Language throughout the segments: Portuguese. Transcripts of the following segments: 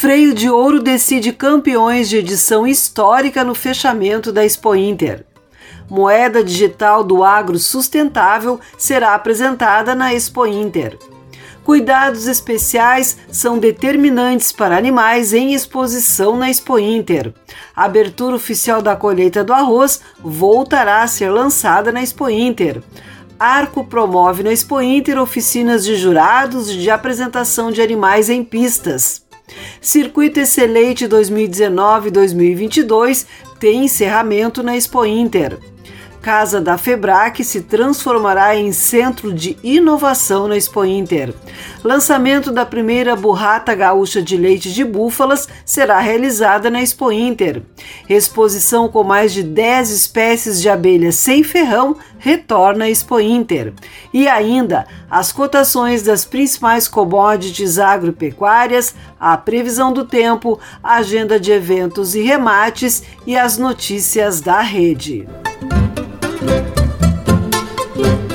Freio de Ouro decide campeões de edição histórica no fechamento da Expo Inter. Moeda digital do agro sustentável será apresentada na Expo Inter. Cuidados especiais são determinantes para animais em exposição na Expo Inter. A abertura oficial da colheita do arroz voltará a ser lançada na Expo Inter. Arco promove na Expo Inter oficinas de jurados de apresentação de animais em pistas. Circuito Excelente 2019-2022 tem encerramento na Expo Inter. Casa da Febrac se transformará em centro de inovação na Expo Inter. Lançamento da primeira burrata gaúcha de leite de búfalas será realizada na Expo Inter. Exposição com mais de 10 espécies de abelhas sem ferrão retorna à Expo Inter. E ainda as cotações das principais commodities agropecuárias, a previsão do tempo, a agenda de eventos e remates e as notícias da rede.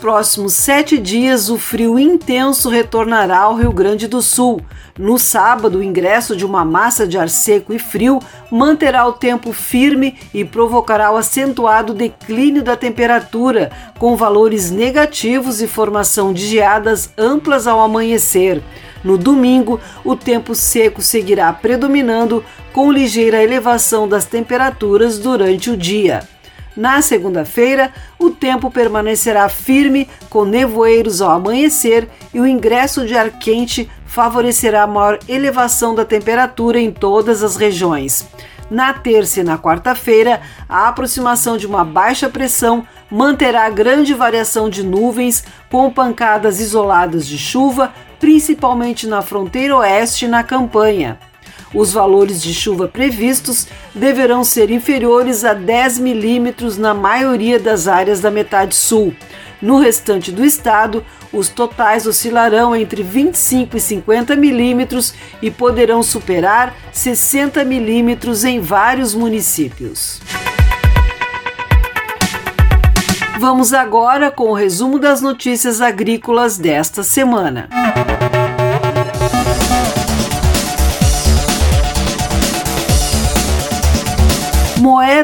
Próximos sete dias, o frio intenso retornará ao Rio Grande do Sul. No sábado, o ingresso de uma massa de ar seco e frio manterá o tempo firme e provocará o acentuado declínio da temperatura, com valores negativos e formação de geadas amplas ao amanhecer. No domingo, o tempo seco seguirá predominando, com ligeira elevação das temperaturas durante o dia. Na segunda-feira, o tempo permanecerá firme, com nevoeiros ao amanhecer e o ingresso de ar quente favorecerá a maior elevação da temperatura em todas as regiões. Na terça e na quarta-feira, a aproximação de uma baixa pressão manterá grande variação de nuvens, com pancadas isoladas de chuva, principalmente na fronteira oeste e na campanha. Os valores de chuva previstos deverão ser inferiores a 10 milímetros na maioria das áreas da metade sul. No restante do estado, os totais oscilarão entre 25 e 50 milímetros e poderão superar 60 milímetros em vários municípios. Vamos agora com o resumo das notícias agrícolas desta semana.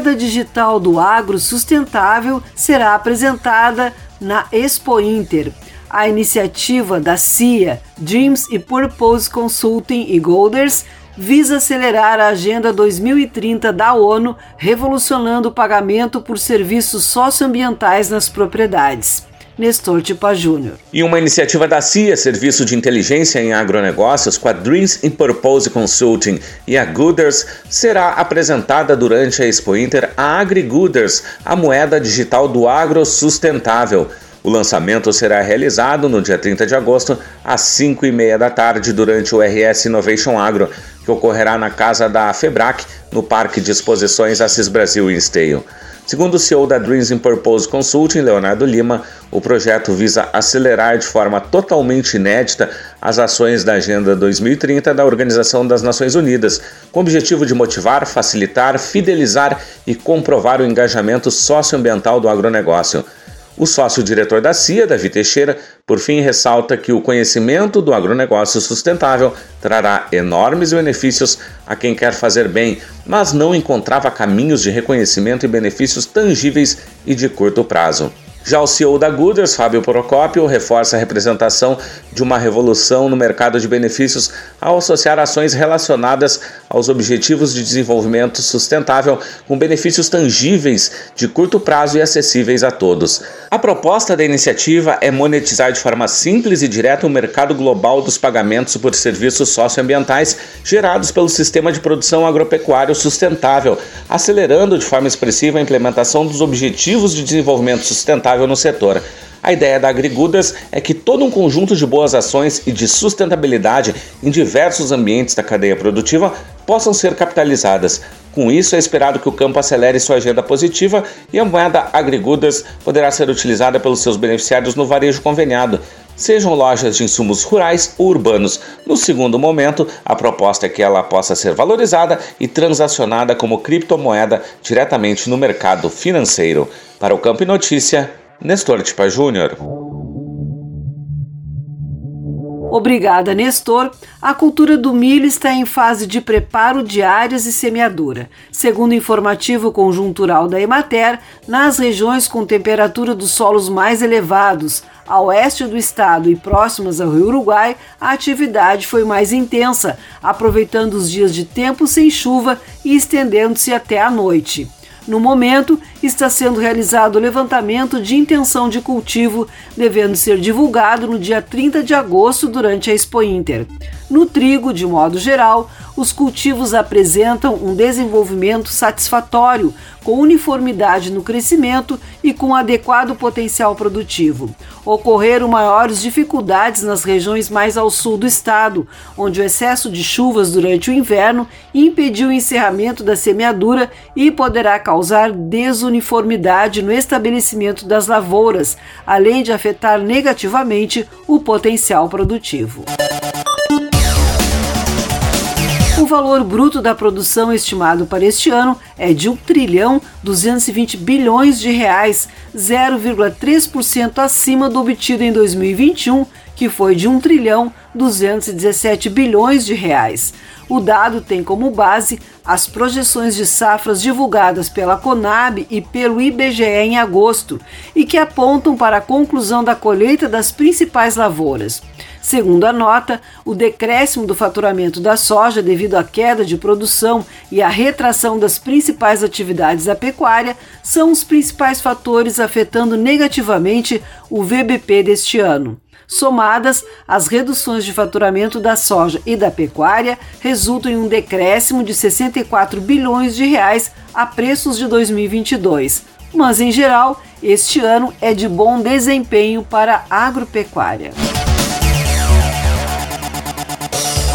Moeda digital do agro sustentável será apresentada na Expo Inter. A iniciativa da CIA, Dreams e Purpose Consulting e Golders visa acelerar a Agenda 2030 da ONU, revolucionando o pagamento por serviços socioambientais nas propriedades. Nestor Tipa Júnior. E uma iniciativa da CIA, Serviço de Inteligência em Agronegócios, com a Dreams in Purpose Consulting e a Gooders, será apresentada durante a Expo Inter a AgriGooders, a moeda digital do agro sustentável. O lançamento será realizado no dia 30 de agosto, às 5 e meia da tarde, durante o RS Innovation Agro, que ocorrerá na casa da FEBRAC, no Parque de Exposições Assis Brasil em Esteio. Segundo o CEO da Dreams in Purpose Consulting, Leonardo Lima, o projeto visa acelerar de forma totalmente inédita as ações da Agenda 2030 da Organização das Nações Unidas, com o objetivo de motivar, facilitar, fidelizar e comprovar o engajamento socioambiental do agronegócio. O sócio-diretor da CIA, Davi Teixeira, por fim ressalta que o conhecimento do agronegócio sustentável trará enormes benefícios a quem quer fazer bem, mas não encontrava caminhos de reconhecimento e benefícios tangíveis e de curto prazo. Já o CEO da Gooders, Fábio Procópio, reforça a representação de uma revolução no mercado de benefícios ao associar ações relacionadas aos Objetivos de Desenvolvimento Sustentável com benefícios tangíveis de curto prazo e acessíveis a todos. A proposta da iniciativa é monetizar de forma simples e direta o mercado global dos pagamentos por serviços socioambientais gerados pelo sistema de produção agropecuário sustentável, acelerando de forma expressiva a implementação dos Objetivos de Desenvolvimento Sustentável sustentável no setor. A ideia da Agrigudas é que todo um conjunto de boas ações e de sustentabilidade em diversos ambientes da cadeia produtiva possam ser capitalizadas. Com isso, é esperado que o campo acelere sua agenda positiva e a moeda Agrigudas poderá ser utilizada pelos seus beneficiários no varejo conveniado, sejam lojas de insumos rurais ou urbanos. No segundo momento, a proposta é que ela possa ser valorizada e transacionada como criptomoeda diretamente no mercado financeiro. Para o Campo Notícia, Nestor Tipa Júnior. Obrigada, Nestor. A cultura do milho está em fase de preparo de áreas e semeadura. Segundo o informativo conjuntural da Emater, nas regiões com temperatura dos solos mais elevados, a oeste do estado e próximas ao Rio Uruguai, a atividade foi mais intensa, aproveitando os dias de tempo sem chuva e estendendo-se até a noite. No momento, está sendo realizado o levantamento de intenção de cultivo, devendo ser divulgado no dia 30 de agosto durante a Expo Inter. No trigo, de modo geral, os cultivos apresentam um desenvolvimento satisfatório, com uniformidade no crescimento e com adequado potencial produtivo. Ocorreram maiores dificuldades nas regiões mais ao sul do estado, onde o excesso de chuvas durante o inverno impediu o encerramento da semeadura e poderá causar desuniformidade no estabelecimento das lavouras, além de afetar negativamente o potencial produtivo. O valor bruto da produção estimado para este ano é de 1 trilhão 220 bilhões de reais, 0,3% acima do obtido em 2021, que foi de 1 trilhão 217 bilhões de reais. O dado tem como base as projeções de safras divulgadas pela Conab e pelo IBGE em agosto e que apontam para a conclusão da colheita das principais lavouras. Segundo a nota, o decréscimo do faturamento da soja devido à queda de produção e à retração das principais atividades da pecuária são os principais fatores afetando negativamente o VBP deste ano. Somadas, as reduções de faturamento da soja e da pecuária resultam em um decréscimo de 64 bilhões de reais a preços de 2022. Mas, em geral, este ano é de bom desempenho para a agropecuária.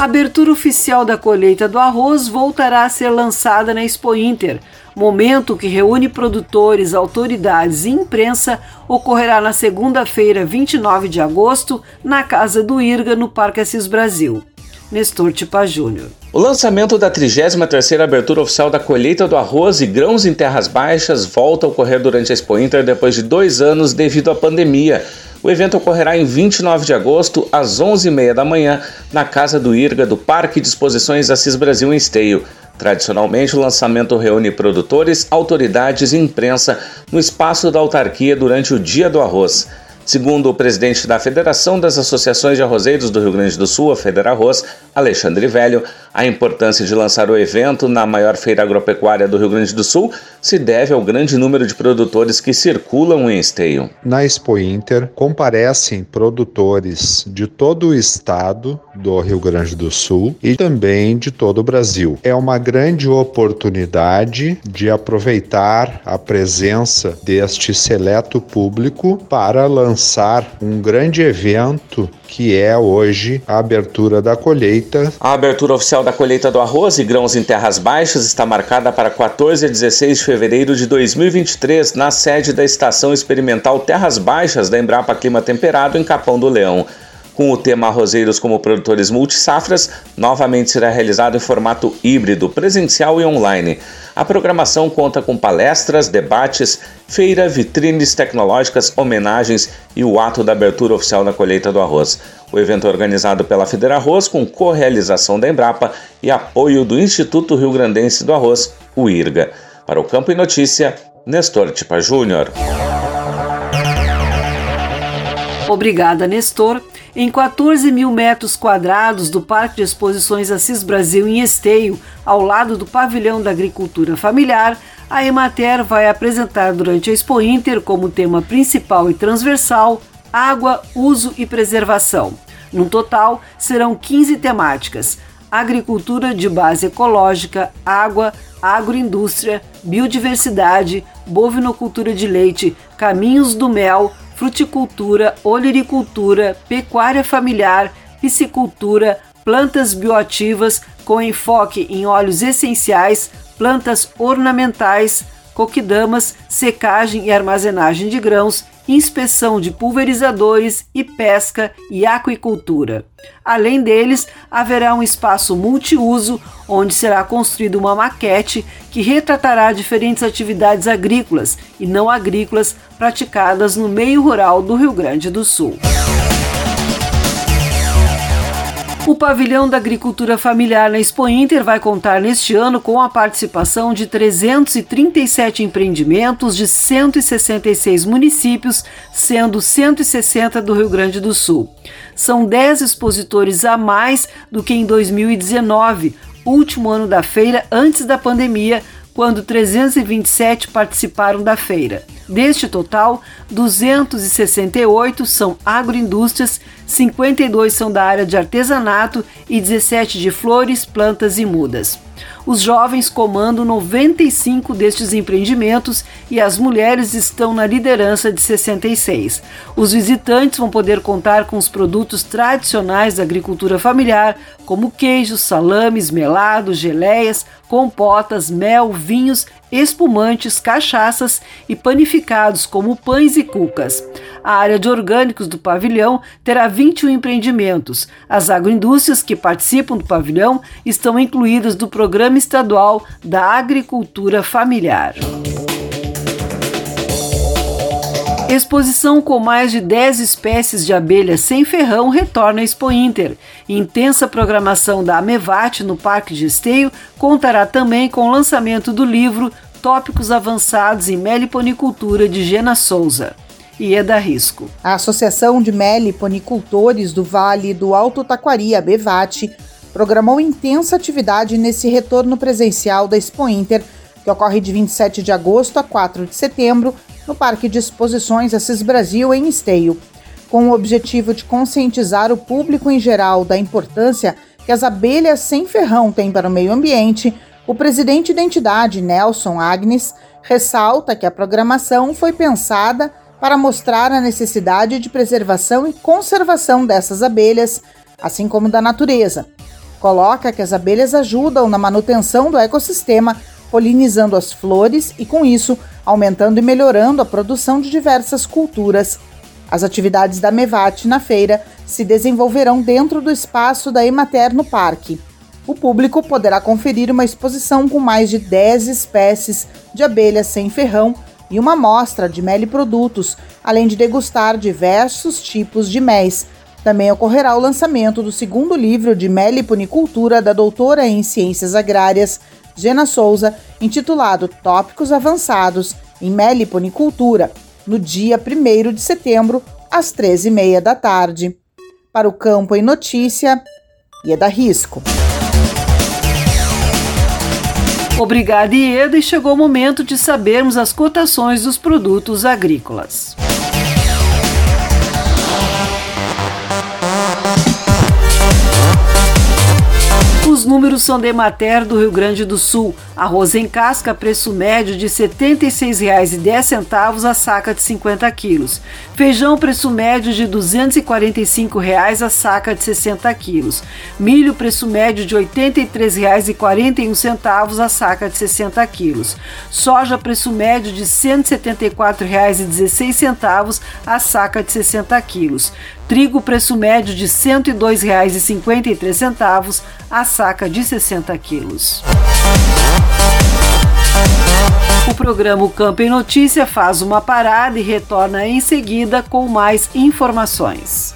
A abertura oficial da colheita do arroz voltará a ser lançada na Expo Inter. Momento que reúne produtores, autoridades e imprensa ocorrerá na segunda-feira, 29 de agosto, na Casa do IRGA, no Parque Assis Brasil. Nestor Tipa Júnior. O lançamento da 33ª abertura oficial da colheita do arroz e grãos em terras baixas volta a ocorrer durante a Expo Inter depois de dois anos devido à pandemia. O evento ocorrerá em 29 de agosto, às 11h30 da manhã, na Casa do IRGA do Parque de Exposições Assis Brasil em Esteio. Tradicionalmente, o lançamento reúne produtores, autoridades e imprensa no espaço da autarquia durante o Dia do Arroz. Segundo o presidente da Federação das Associações de Arrozeiros do Rio Grande do Sul, a Federarroz, Alexandre Velho, a importância de lançar o evento na maior feira agropecuária do Rio Grande do Sul se deve ao grande número de produtores que circulam em esteio. Na Expo Inter comparecem produtores de todo o estado do Rio Grande do Sul e também de todo o Brasil. É uma grande oportunidade de aproveitar a presença deste seleto público para lançar um grande evento que é hoje a abertura da colheita. A abertura oficial da colheita do arroz e grãos em terras baixas está marcada para 14 a 16 de fevereiro de 2023 na sede da Estação Experimental Terras Baixas da Embrapa Clima Temperado em Capão do Leão. Com o tema Arrozeiros como produtores multisafras, novamente será realizado em formato híbrido, presencial e online. A programação conta com palestras, debates, feira, vitrines tecnológicas, homenagens e o ato da abertura oficial da colheita do arroz. O evento é organizado pela Federarroz com co-realização da Embrapa e apoio do Instituto Rio Grandense do Arroz, o IRGA. Para o Campo e Notícia, Nestor Tipa Júnior. Obrigada, Nestor. Em 14 mil metros quadrados do Parque de Exposições Assis Brasil em Esteio, ao lado do Pavilhão da Agricultura Familiar, a Emater vai apresentar durante a Expo Inter como tema principal e transversal água, uso e preservação. No total, serão 15 temáticas: agricultura de base ecológica, água, agroindústria, biodiversidade, bovinocultura de leite, caminhos do mel, fruticultura, olericultura, pecuária familiar, piscicultura, plantas bioativas com enfoque em óleos essenciais, plantas ornamentais, coquidamas, secagem e armazenagem de grãos, inspeção de pulverizadores e pesca e aquicultura. Além deles, haverá um espaço multiuso onde será construída uma maquete que retratará diferentes atividades agrícolas e não agrícolas praticadas no meio rural do Rio Grande do Sul. O pavilhão da agricultura familiar na Expo Inter vai contar neste ano com a participação de 337 empreendimentos de 166 municípios, sendo 160 do Rio Grande do Sul. São 10 expositores a mais do que em 2019, último ano da feira antes da pandemia, quando 327 participaram da feira. Deste total, 268 são agroindústrias, 52 são da área de artesanato e 17 de flores, plantas e mudas. Os jovens comandam 95 destes empreendimentos e as mulheres estão na liderança de 66. Os visitantes vão poder contar com os produtos tradicionais da agricultura familiar, como queijos, salames, melados, geleias, compotas, mel, vinhos, espumantes, cachaças e panificados, como pães e cucas. A área de orgânicos do pavilhão terá 21 empreendimentos. As agroindústrias que participam do pavilhão estão incluídas do Programa Estadual da Agricultura Familiar. Exposição com mais de 10 espécies de abelhas sem ferrão retorna à Expo Inter. Intensa programação da Amevat no Parque de Esteio contará também com o lançamento do livro Tópicos Avançados em Meliponicultura de Gena Souza. Ieda Risco. A Associação de Meliponicultores do Vale do Alto Taquari, a BEVAT, programou intensa atividade nesse retorno presencial da Expo Inter, que ocorre de 27 de agosto a 4 de setembro no Parque de Exposições Assis Brasil, em Esteio. Com o objetivo de conscientizar o público em geral da importância que as abelhas sem ferrão têm para o meio ambiente, o presidente da entidade, Nelson Agnes, ressalta que a programação foi pensada para mostrar a necessidade de preservação e conservação dessas abelhas, assim como da natureza. Coloca que as abelhas ajudam na manutenção do ecossistema, polinizando as flores e, com isso, aumentando e melhorando a produção de diversas culturas. As atividades da Mevat na feira se desenvolverão dentro do espaço da Emater no parque. O público poderá conferir uma exposição com mais de 10 espécies de abelhas sem ferrão e uma amostra de mel e produtos, além de degustar diversos tipos de méis. Também ocorrerá o lançamento do segundo livro de mel punicultura da doutora em Ciências Agrárias, Gena Souza, intitulado Tópicos Avançados em Meliponicultura, no dia 1 de setembro, às 13h30 da tarde. Para o Campo em Notícia, Ieda Risco. Obrigada, Ieda, e chegou o momento de sabermos as cotações dos produtos agrícolas. Os números são de Mater do Rio Grande do Sul. Arroz em casca, preço médio de R$ 76,10 a saca de 50 quilos. Feijão, preço médio de 245 reais a saca de 60 quilos. Milho, preço médio de R$ 83,41 a saca de 60 quilos. Soja, preço médio de R$ 174,16 a saca de 60 quilos. Trigo, preço médio de R$ 102,53 a saca de 60 quilos. O programa Campo em Notícia faz uma parada e retorna em seguida com mais informações.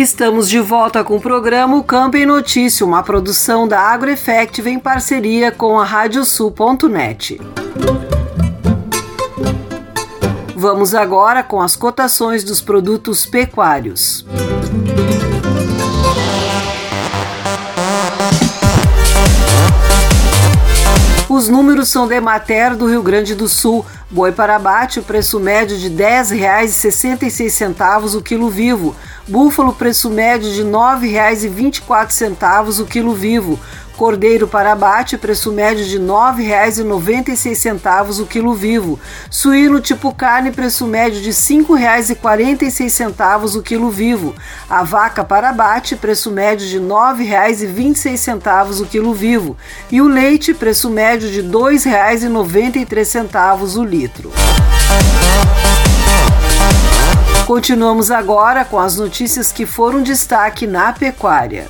Estamos de volta com o programa o Campo em Notícia, uma produção da AgroEffective em parceria com a Radiosul.net. Vamos agora com as cotações dos produtos pecuários. Os números são de Mater do Rio Grande do Sul. Boi para abate, o preço médio de R$ 10,66 o quilo vivo. Búfalo, preço médio de R$ 9,24 o quilo vivo. Cordeiro para abate, preço médio de R$ 9,96 o quilo vivo. Suíno tipo carne, preço médio de R$ 5,46 o quilo vivo. A vaca para abate, preço médio de R$ 9,26 o quilo vivo. E o leite, preço médio de R$ 2,93 o litro. Continuamos agora com as notícias que foram destaque na pecuária.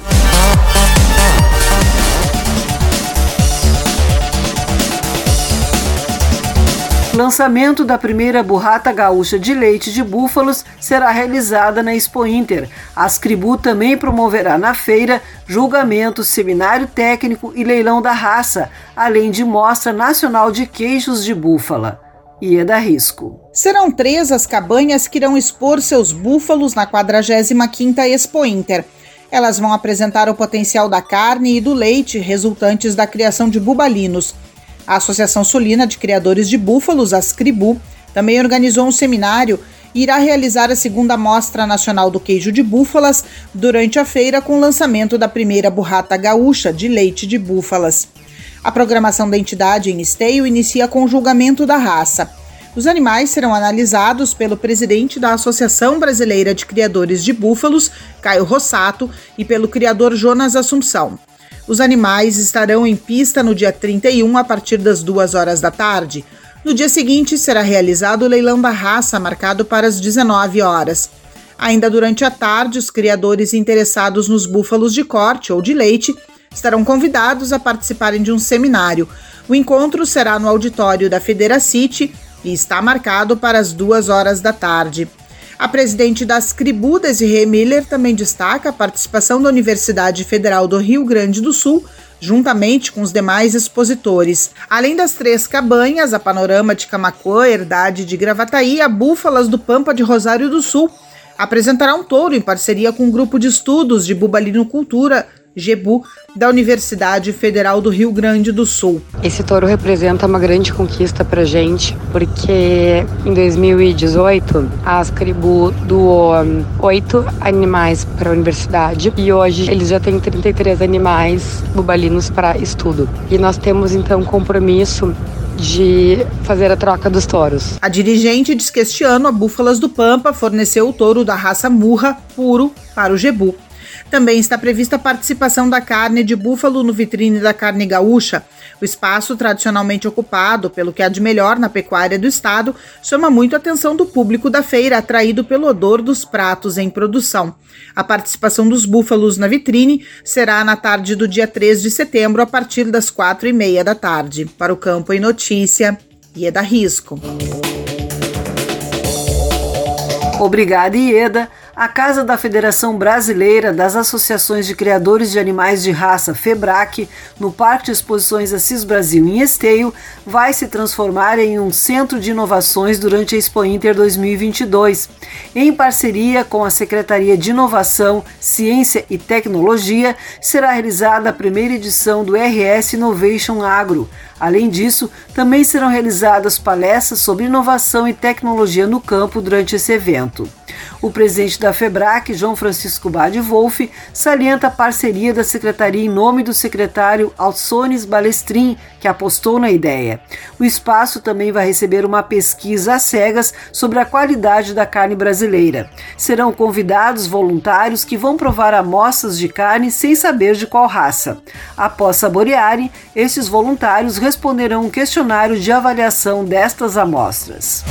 Lançamento da primeira burrata gaúcha de leite de búfalos será realizada na Expo Inter. A Ascribu também promoverá na feira julgamento, seminário técnico e leilão da raça, além de mostra nacional de queijos de búfala. Ieda Risco. Serão três as cabanhas que irão expor seus búfalos na 45ª Expo Inter. Elas vão apresentar o potencial da carne e do leite resultantes da criação de bubalinos. A Associação Solina de Criadores de Búfalos, Ascribu, também organizou um seminário irá realizar a segunda Mostra Nacional do Queijo de Búfalas durante a feira com o lançamento da primeira burrata gaúcha de leite de búfalas. A programação da entidade em esteio inicia com o julgamento da raça. Os animais serão analisados pelo presidente da Associação Brasileira de Criadores de Búfalos, Caio Rossato, e pelo criador Jonas Assunção. Os animais estarão em pista no dia 31 a partir das 2 horas da tarde. No dia seguinte será realizado o leilão da raça, marcado para as 19 horas. Ainda durante a tarde, os criadores interessados nos búfalos de corte ou de leite estarão convidados a participarem de um seminário. O encontro será no auditório da Federacity e está marcado para as duas horas da tarde. A presidente das Cribu, Desirê Miller, também destaca a participação da Universidade Federal do Rio Grande do Sul, juntamente com os demais expositores. Além das três cabanhas, a Panorama de Camacuã, Herdade de Gravataí, a Búfalas do Pampa de Rosário do Sul, apresentará um touro em parceria com um grupo de estudos de Bubalino Cultura, Gebu, da Universidade Federal do Rio Grande do Sul. Esse touro representa uma grande conquista para gente, porque em 2018 a Ascribu doou oito animais para a universidade e hoje eles já têm 33 animais bubalinos para estudo. E nós temos então compromisso de fazer a troca dos touros. A dirigente diz que este ano a Búfalas do Pampa forneceu o touro da raça Murra puro para o Jebu. Também está prevista a participação da carne de búfalo no vitrine da carne gaúcha. O espaço tradicionalmente ocupado pelo que há de melhor na pecuária do estado chama muito a atenção do público da feira, atraído pelo odor dos pratos em produção. A participação dos búfalos na vitrine será na tarde do dia 3 de setembro, a partir das quatro e meia da tarde. Para o Campo em Notícia, Ieda Risco. Obrigada, Ieda a Casa da Federação Brasileira das Associações de Criadores de Animais de Raça, FEBRAC, no Parque de Exposições Assis Brasil em Esteio, vai se transformar em um centro de inovações durante a Expo Inter 2022. Em parceria com a Secretaria de Inovação, Ciência e Tecnologia, será realizada a primeira edição do RS Innovation Agro. Além disso, também serão realizadas palestras sobre inovação e tecnologia no campo durante esse evento. O presidente da FEBRAC, João Francisco Bade Wolff, salienta a parceria da secretaria em nome do secretário Alsones Balestrin, que apostou na ideia. O espaço também vai receber uma pesquisa às cegas sobre a qualidade da carne brasileira. Serão convidados voluntários que vão provar amostras de carne sem saber de qual raça. Após saborearem, esses voluntários responderão um questionário de avaliação destas amostras.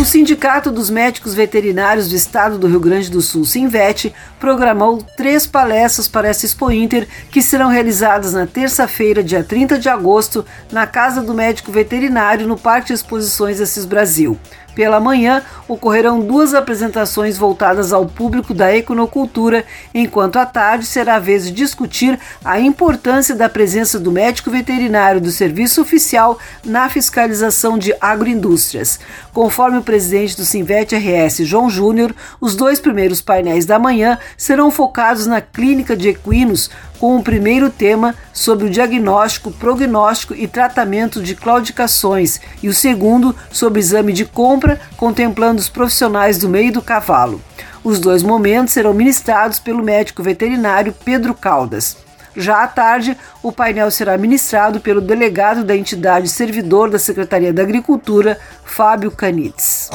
O Sindicato dos Médicos Veterinários do Estado do Rio Grande do Sul, Sinvet, programou três palestras para essa Expo Inter que serão realizadas na terça-feira, dia 30 de agosto, na Casa do Médico Veterinário, no Parque de Exposições Assis Brasil. Pela manhã, ocorrerão duas apresentações voltadas ao público da econocultura, enquanto à tarde será a vez de discutir a importância da presença do médico veterinário do serviço oficial na fiscalização de agroindústrias. Conforme o presidente do Sinvet RS, João Júnior, os dois primeiros painéis da manhã serão focados na clínica de equinos, com o primeiro tema sobre o diagnóstico, prognóstico e tratamento de claudicações e o segundo sobre exame de compra, contemplando os profissionais do meio do cavalo. Os dois momentos serão ministrados pelo médico veterinário Pedro Caldas. Já à tarde, o painel será ministrado pelo delegado da entidade servidor da Secretaria da Agricultura, Fábio Canites.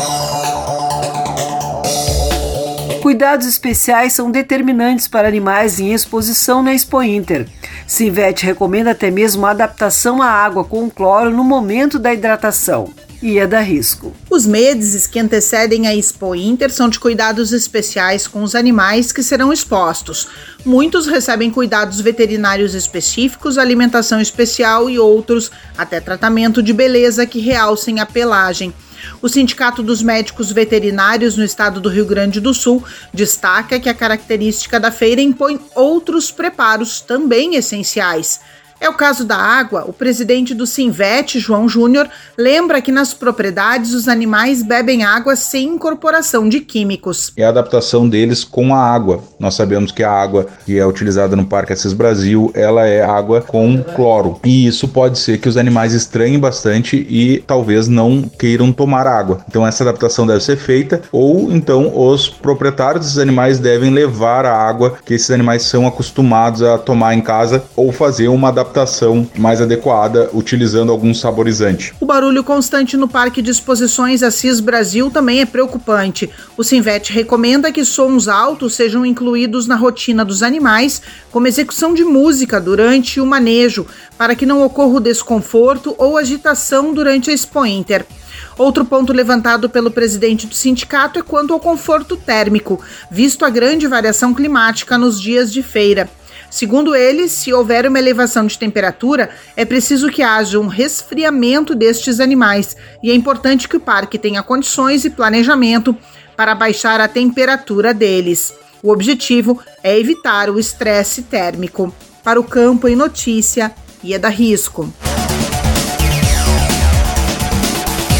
Cuidados especiais são determinantes para animais em exposição na Expo Inter. Sinvet recomenda até mesmo a adaptação à água com cloro no momento da hidratação. E é da risco. Os meses que antecedem a Expo Inter são de cuidados especiais com os animais que serão expostos. Muitos recebem cuidados veterinários específicos, alimentação especial e outros até tratamento de beleza que realcem a pelagem. O Sindicato dos Médicos Veterinários no estado do Rio Grande do Sul destaca que a característica da feira impõe outros preparos também essenciais. É o caso da água. O presidente do Sinvet, João Júnior, lembra que nas propriedades os animais bebem água sem incorporação de químicos. É a adaptação deles com a água. Nós sabemos que a água que é utilizada no Parque Assis Brasil, ela é água com cloro. E isso pode ser que os animais estranhem bastante e talvez não queiram tomar água. Então essa adaptação deve ser feita ou então os proprietários dos animais devem levar a água que esses animais são acostumados a tomar em casa ou fazer uma adaptação adaptação mais adequada utilizando algum saborizante. O barulho constante no Parque de Exposições Assis Brasil também é preocupante. O Sinvet recomenda que sons altos sejam incluídos na rotina dos animais, como execução de música durante o manejo, para que não ocorra o desconforto ou agitação durante a Expo Inter. Outro ponto levantado pelo presidente do sindicato é quanto ao conforto térmico, visto a grande variação climática nos dias de feira. Segundo ele, se houver uma elevação de temperatura, é preciso que haja um resfriamento destes animais e é importante que o parque tenha condições e planejamento para baixar a temperatura deles. O objetivo é evitar o estresse térmico. Para o campo em notícia, Ieda Risco.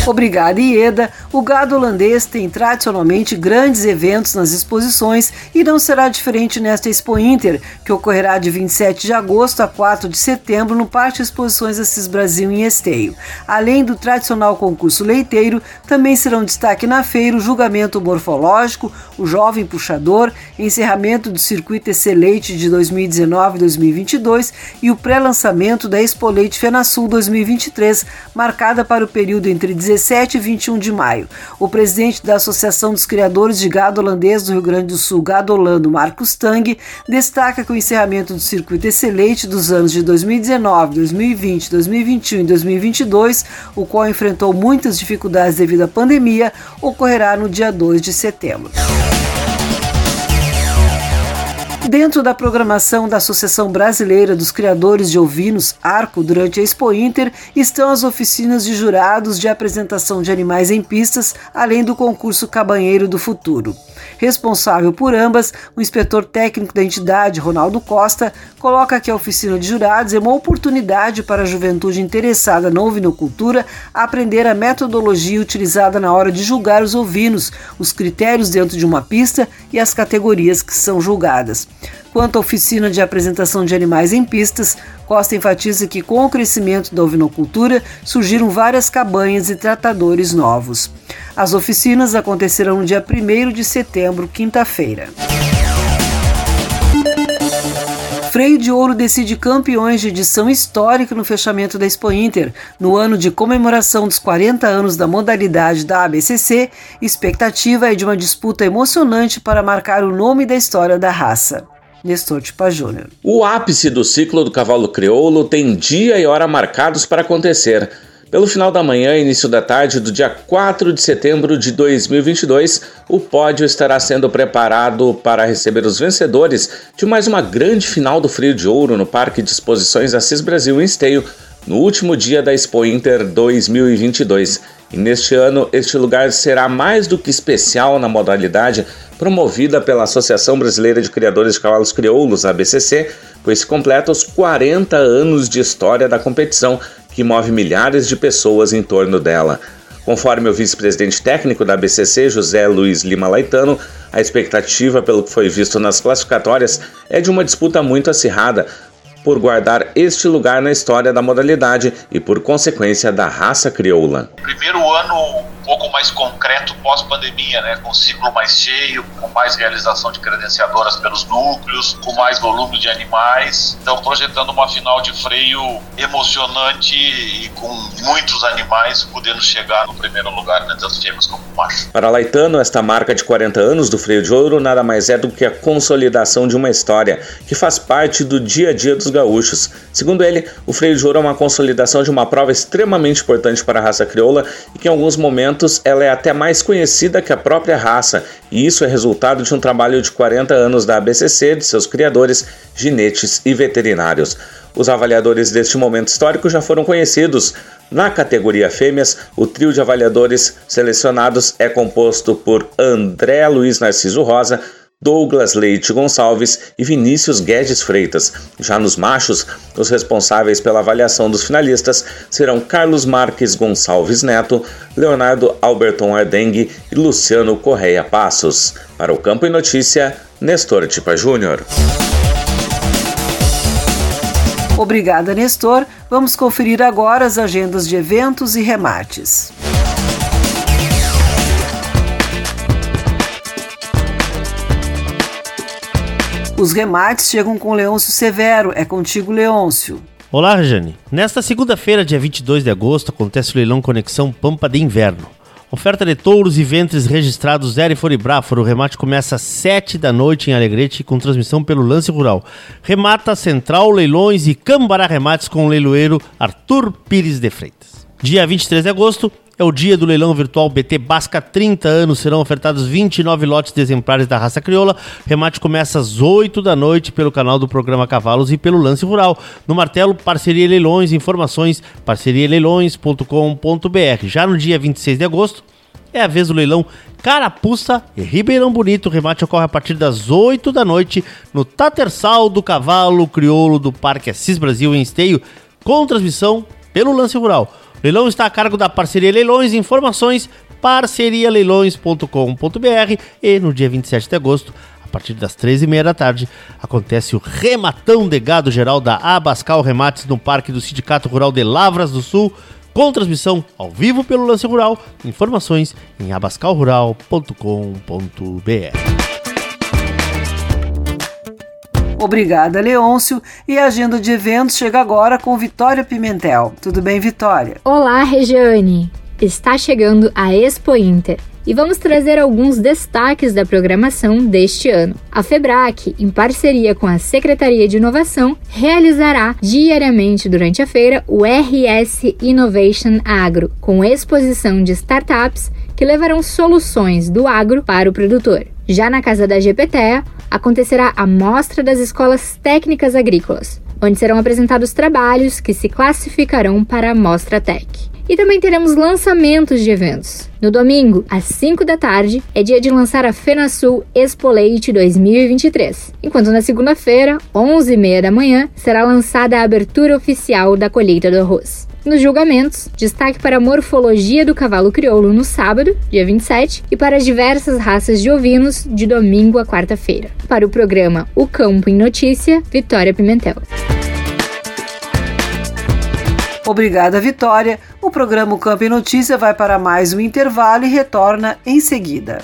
Obrigada, Ieda. O gado holandês tem tradicionalmente grandes eventos nas exposições e não será diferente nesta Expo Inter, que ocorrerá de 27 de agosto a 4 de setembro no Parque Exposições Assis Brasil em Esteio. Além do tradicional concurso leiteiro, também serão destaque na feira o julgamento morfológico, o jovem puxador, encerramento do circuito Excelente de 2019-2022 e o pré-lançamento da Expo Leite FenaSul 2023, marcada para o período entre 16 17 e 21 de maio. O presidente da Associação dos Criadores de Gado Holandês do Rio Grande do Sul, Gado Holando, Marcos Tang, destaca que o encerramento do circuito excelente dos anos de 2019, 2020, 2021 e 2022, o qual enfrentou muitas dificuldades devido à pandemia, ocorrerá no dia 2 de setembro. Dentro da programação da Associação Brasileira dos Criadores de Ovinos, ARCO, durante a Expo Inter, estão as oficinas de jurados de apresentação de animais em pistas, além do concurso Cabanheiro do Futuro. Responsável por ambas, o inspetor técnico da entidade, Ronaldo Costa, coloca que a oficina de jurados é uma oportunidade para a juventude interessada na ovinocultura aprender a metodologia utilizada na hora de julgar os ovinos, os critérios dentro de uma pista e as categorias que são julgadas. Quanto à oficina de apresentação de animais em pistas, Costa enfatiza que com o crescimento da ovinocultura surgiram várias cabanhas e tratadores novos. As oficinas acontecerão no dia 1 de setembro, quinta-feira. Freio de Ouro decide campeões de edição histórica no fechamento da Expo Inter. No ano de comemoração dos 40 anos da modalidade da ABCC, expectativa é de uma disputa emocionante para marcar o nome da história da raça. Nestor Tipa Júnior. O ápice do ciclo do cavalo crioulo tem dia e hora marcados para acontecer. Pelo final da manhã e início da tarde do dia 4 de setembro de 2022, o pódio estará sendo preparado para receber os vencedores de mais uma grande final do Frio de Ouro no Parque de Exposições Assis Brasil em Esteio, no último dia da Expo Inter 2022. E neste ano, este lugar será mais do que especial na modalidade promovida pela Associação Brasileira de Criadores de Cavalos Crioulos, ABCC, pois completa os 40 anos de história da competição que move milhares de pessoas em torno dela. Conforme o vice-presidente técnico da BCC, José Luiz Lima Laitano, a expectativa, pelo que foi visto nas classificatórias, é de uma disputa muito acirrada por guardar este lugar na história da modalidade e, por consequência, da raça crioula. Primeiro ano pouco mais concreto pós-pandemia, né, com ciclo mais cheio, com mais realização de credenciadoras pelos núcleos, com mais volume de animais. Então, projetando uma final de freio emocionante e com muitos animais podendo chegar no primeiro lugar, né, tanto fêmeas como machos. Para Laitano, esta marca de 40 anos do freio de ouro nada mais é do que a consolidação de uma história que faz parte do dia a dia dos gaúchos. Segundo ele, o freio de ouro é uma consolidação de uma prova extremamente importante para a raça crioula e que em alguns momentos ela é até mais conhecida que a própria raça, e isso é resultado de um trabalho de 40 anos da ABCC, de seus criadores, ginetes e veterinários. Os avaliadores deste momento histórico já foram conhecidos. Na categoria fêmeas, o trio de avaliadores selecionados é composto por André Luiz Narciso Rosa, Douglas Leite Gonçalves e Vinícius Guedes Freitas. Já nos machos, os responsáveis pela avaliação dos finalistas serão Carlos Marques Gonçalves Neto, Leonardo Alberton Ardengue e Luciano Correia Passos. Para o Campo e Notícia, Nestor Tipa Júnior. Obrigada, Nestor. Vamos conferir agora as agendas de eventos e remates. Os remates chegam com Leôncio Severo. É contigo, Leôncio. Olá, Rejane. Nesta segunda-feira, dia 22 de agosto, acontece o leilão Conexão Pampa de Inverno. Oferta de touros e ventres registrados Zero e Foribráforo. O remate começa às 7 da noite em Alegrete com transmissão pelo Lance Rural. Remata Central Leilões e Cambará Remates com o leiloeiro Arthur Pires de Freitas. Dia 23 de agosto, é o dia do leilão virtual BT Basca 30 anos. Serão ofertados 29 lotes de exemplares da raça crioula. Remate começa às 8 da noite pelo canal do programa Cavalos e pelo Lance Rural. No martelo, parceria Leilões, informações parcerialeilões.com.br. Já no dia 26 de agosto, é a vez do leilão Carapuça e Ribeirão Bonito. O remate ocorre a partir das 8 da noite no Tatersal do Cavalo Crioulo do Parque Assis Brasil em Esteio, com transmissão pelo Lance Rural. Leilão está a cargo da Parceria Leilões. Informações parcerialeilões.com.br e no dia 27 de agosto, a partir das 13h30 da tarde, acontece o rematão de gado geral da Abascal Remates no Parque do Sindicato Rural de Lavras do Sul, com transmissão ao vivo pelo Lance Rural. Informações em abascalrural.com.br. Obrigada, Leôncio. E a agenda de eventos chega agora com Vitória Pimentel. Tudo bem, Vitória? Olá, Regiane. Está chegando a Expo Inter e vamos trazer alguns destaques da programação deste ano. A FEBRAC, em parceria com a Secretaria de Inovação, realizará diariamente durante a feira o RS Innovation Agro, com exposição de startups que levarão soluções do agro para o produtor. Já na Casa da GPTEA, acontecerá a Mostra das Escolas Técnicas Agrícolas, onde serão apresentados trabalhos que se classificarão para a Mostra Tech. E também teremos lançamentos de eventos. No domingo, às 5 da tarde, é dia de lançar a FenaSul Expo Leite 2023, enquanto na segunda-feira, 11h30 da manhã, será lançada a abertura oficial da colheita do arroz. Nos julgamentos, destaque para a morfologia do cavalo crioulo no sábado, dia 27, e para as diversas raças de ovinos de domingo a quarta-feira. Para o programa O Campo em Notícia, Vitória Pimentel. Obrigada, Vitória. O programa o Campo em Notícia vai para mais um intervalo e retorna em seguida.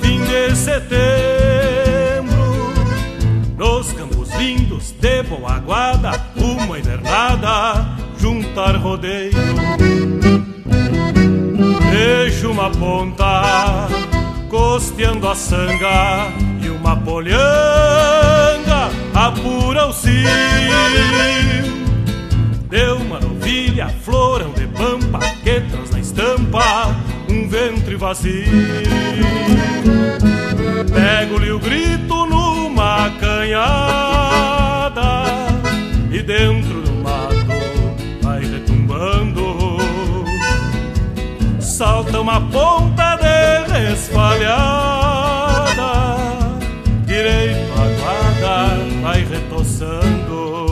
Fim de setembro. Nos campos lindos de boa guarda, uma invernada, juntar rodeio. Vejo uma ponta costeando a sanga e uma polhanga apura o cio Deu uma novilha, florão de pampa Que traz na estampa um ventre vazio. Pego-lhe o grito numa canhada E dentro do mato vai retumbando. Salta uma ponta de resfalhada Direito a guarda vai retoçando.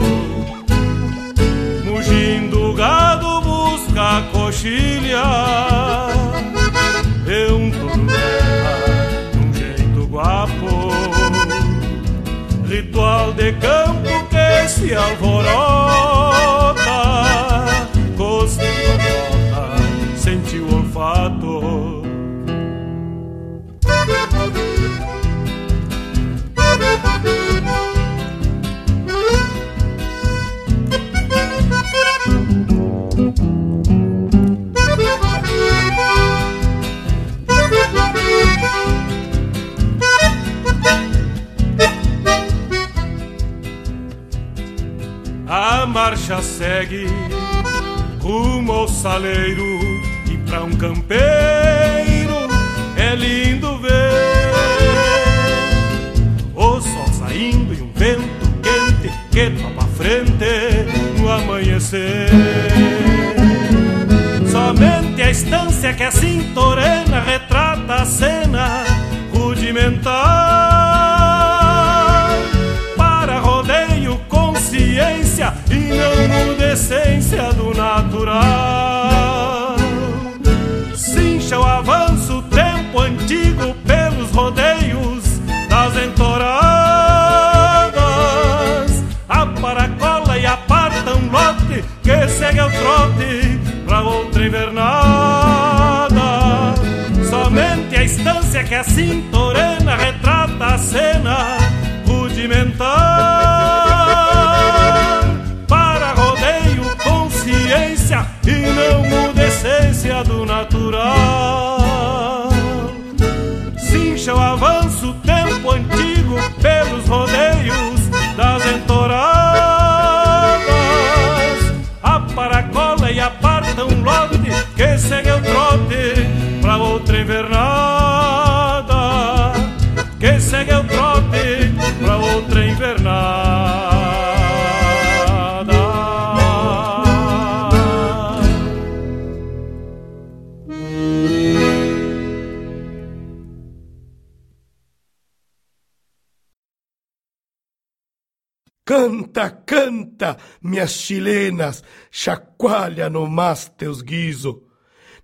Gado busca coxilha Ritual de campo que se alvorota sente o olfato. A marcha segue rumo ao saleiro e pra um campeiro é lindo ver o sol saindo e um vento quente que topa frente no amanhecer. Somente a estância que a cintorena retrata a trote pra outra invernada. Somente a estância que a cintorena retrata a cena que segue o trote pra outra invernada. Que segue o trote pra outra invernada. Canta, canta, minhas chilenas, chacoalha no mas teus guiso.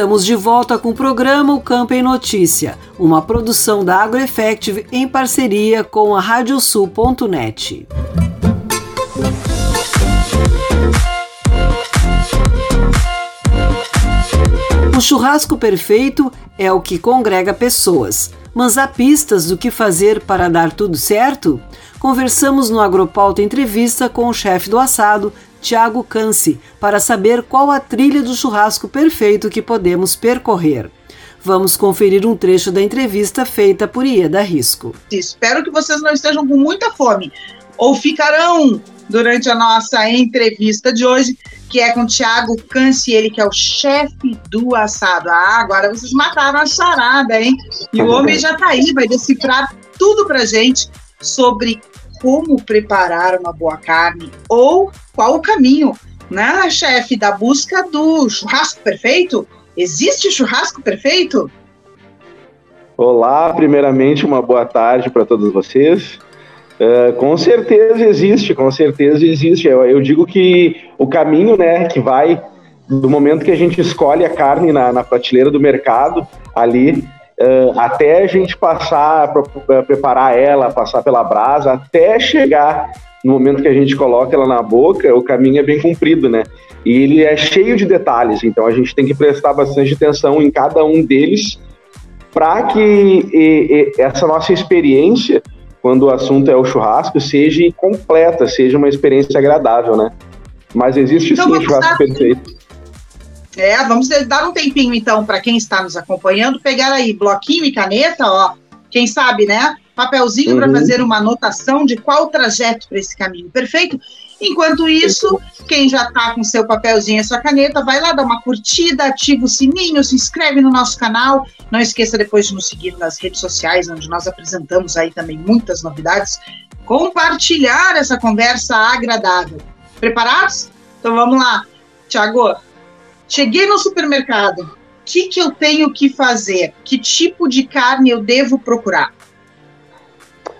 Estamos de volta com o programa O Campo em Notícia, uma produção da AgroEffective em parceria com a Radiosul.net. O churrasco perfeito é o que congrega pessoas, mas há pistas do que fazer para dar tudo certo? Conversamos no Agropauta Entrevista com o chefe do assado, Tiago Canci, para saber qual a trilha do churrasco perfeito que podemos percorrer. Vamos conferir um trecho da entrevista feita por Ieda Risco. Espero que vocês não estejam com muita fome ou ficarão durante a nossa entrevista de hoje, que é com o Tiago Canci, ele que é o chefe do assado. Ah, agora vocês mataram a charada, hein? E o homem já tá aí, vai decifrar tudo pra gente sobre como preparar uma boa carne ou qual o caminho, né, chefe, da busca do churrasco perfeito? Existe churrasco perfeito? Olá, primeiramente uma boa tarde para todos vocês. Uh, com certeza existe, com certeza existe. Eu, eu, digo que o caminho, né, que vai do momento que a gente escolhe a carne na, na prateleira do mercado, ali, uh, até a gente passar, pra, preparar ela, passar pela brasa, até chegar no momento que a gente coloca ela na boca, o caminho é bem comprido, né? E ele é cheio de detalhes, então a gente tem que prestar bastante atenção em cada um deles para que e, e, essa nossa experiência quando o assunto é o churrasco, seja completa, seja uma experiência agradável, né? Mas existe então, sim churrasco perfeito. É, vamos dar um tempinho então para quem está nos acompanhando, pegar aí bloquinho e caneta, ó, quem sabe, né? Papelzinho uhum. para fazer uma anotação de qual trajeto para esse caminho, perfeito? Enquanto isso, quem já está com seu papelzinho e sua caneta, vai lá dar uma curtida, ativa o sininho, se inscreve no nosso canal. Não esqueça depois de nos seguir nas redes sociais, onde nós apresentamos aí também muitas novidades. Compartilhar essa conversa agradável. Preparados? Então vamos lá. Tiago, cheguei no supermercado. O que, que eu tenho que fazer? Que tipo de carne eu devo procurar?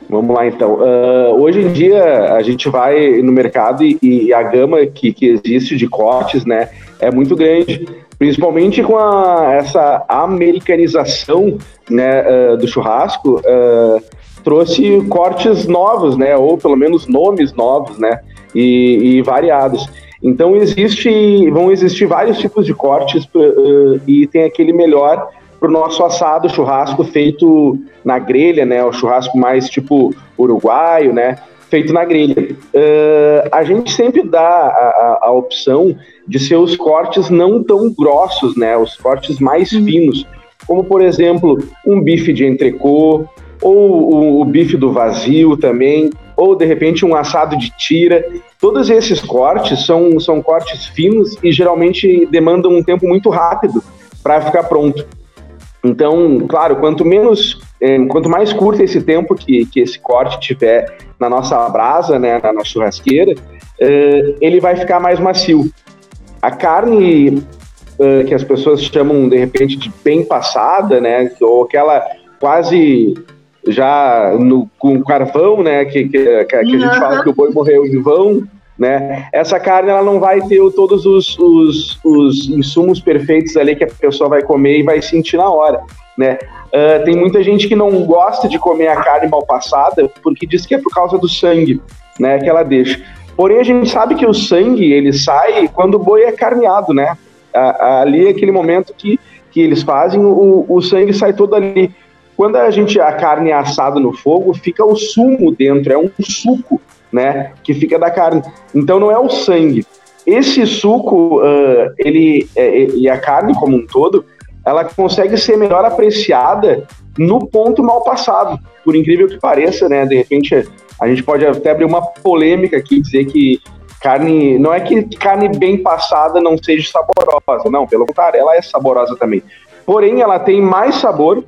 Vamos lá, então. Uh, hoje em dia, a gente vai no mercado e, e, a gama que, que existe de cortes né, é muito grande, principalmente com a, essa americanização né, uh, do churrasco, uh, trouxe cortes novos, né, ou pelo menos nomes novos né, e, e variados. Então, existe, vão existir vários tipos de cortes e tem aquele melhor para o nosso assado churrasco feito na grelha, né? O churrasco mais tipo uruguaio, né? Feito na grelha. Uh, a gente sempre dá a, a, a, opção de ser os cortes não tão grossos, né? Os cortes mais uhum. finos, como por exemplo um bife de entrecô, ou o, o bife do vazio também, ou de repente um assado de tira. Todos esses cortes são, são cortes finos e geralmente demandam um tempo muito rápido para ficar pronto. Então, claro, quanto menos, é, quanto mais curto esse tempo que, que esse corte tiver na nossa brasa, né, na nossa churrasqueira, é, ele vai ficar mais macio. A carne é, que as pessoas chamam de repente de bem passada, né, ou aquela quase já no, com carvão, né, que, que, que a gente fala que o boi morreu de vão, né? Essa carne ela não vai ter todos os, os, os, insumos perfeitos ali que a pessoa vai comer e vai sentir na hora, né? Uh, tem muita gente que não gosta de comer a carne mal passada porque diz que é por causa do sangue, né? Que ela deixa. Porém a gente sabe que o sangue ele sai quando o boi é carneado, né? ali é aquele momento que, que eles fazem o, o sangue sai todo ali. Quando a gente a carne é assada no fogo fica o sumo dentro, é um suco né, que fica da carne. Então não é o sangue. Esse suco, uh, ele é, e a carne como um todo, ela consegue ser melhor apreciada no ponto mal passado. Por incrível que pareça, né? De repente a gente pode até abrir uma polêmica aqui dizer que carne não é que carne bem passada não seja saborosa, não. Pelo contrário, ela é saborosa também. Porém, ela tem mais sabor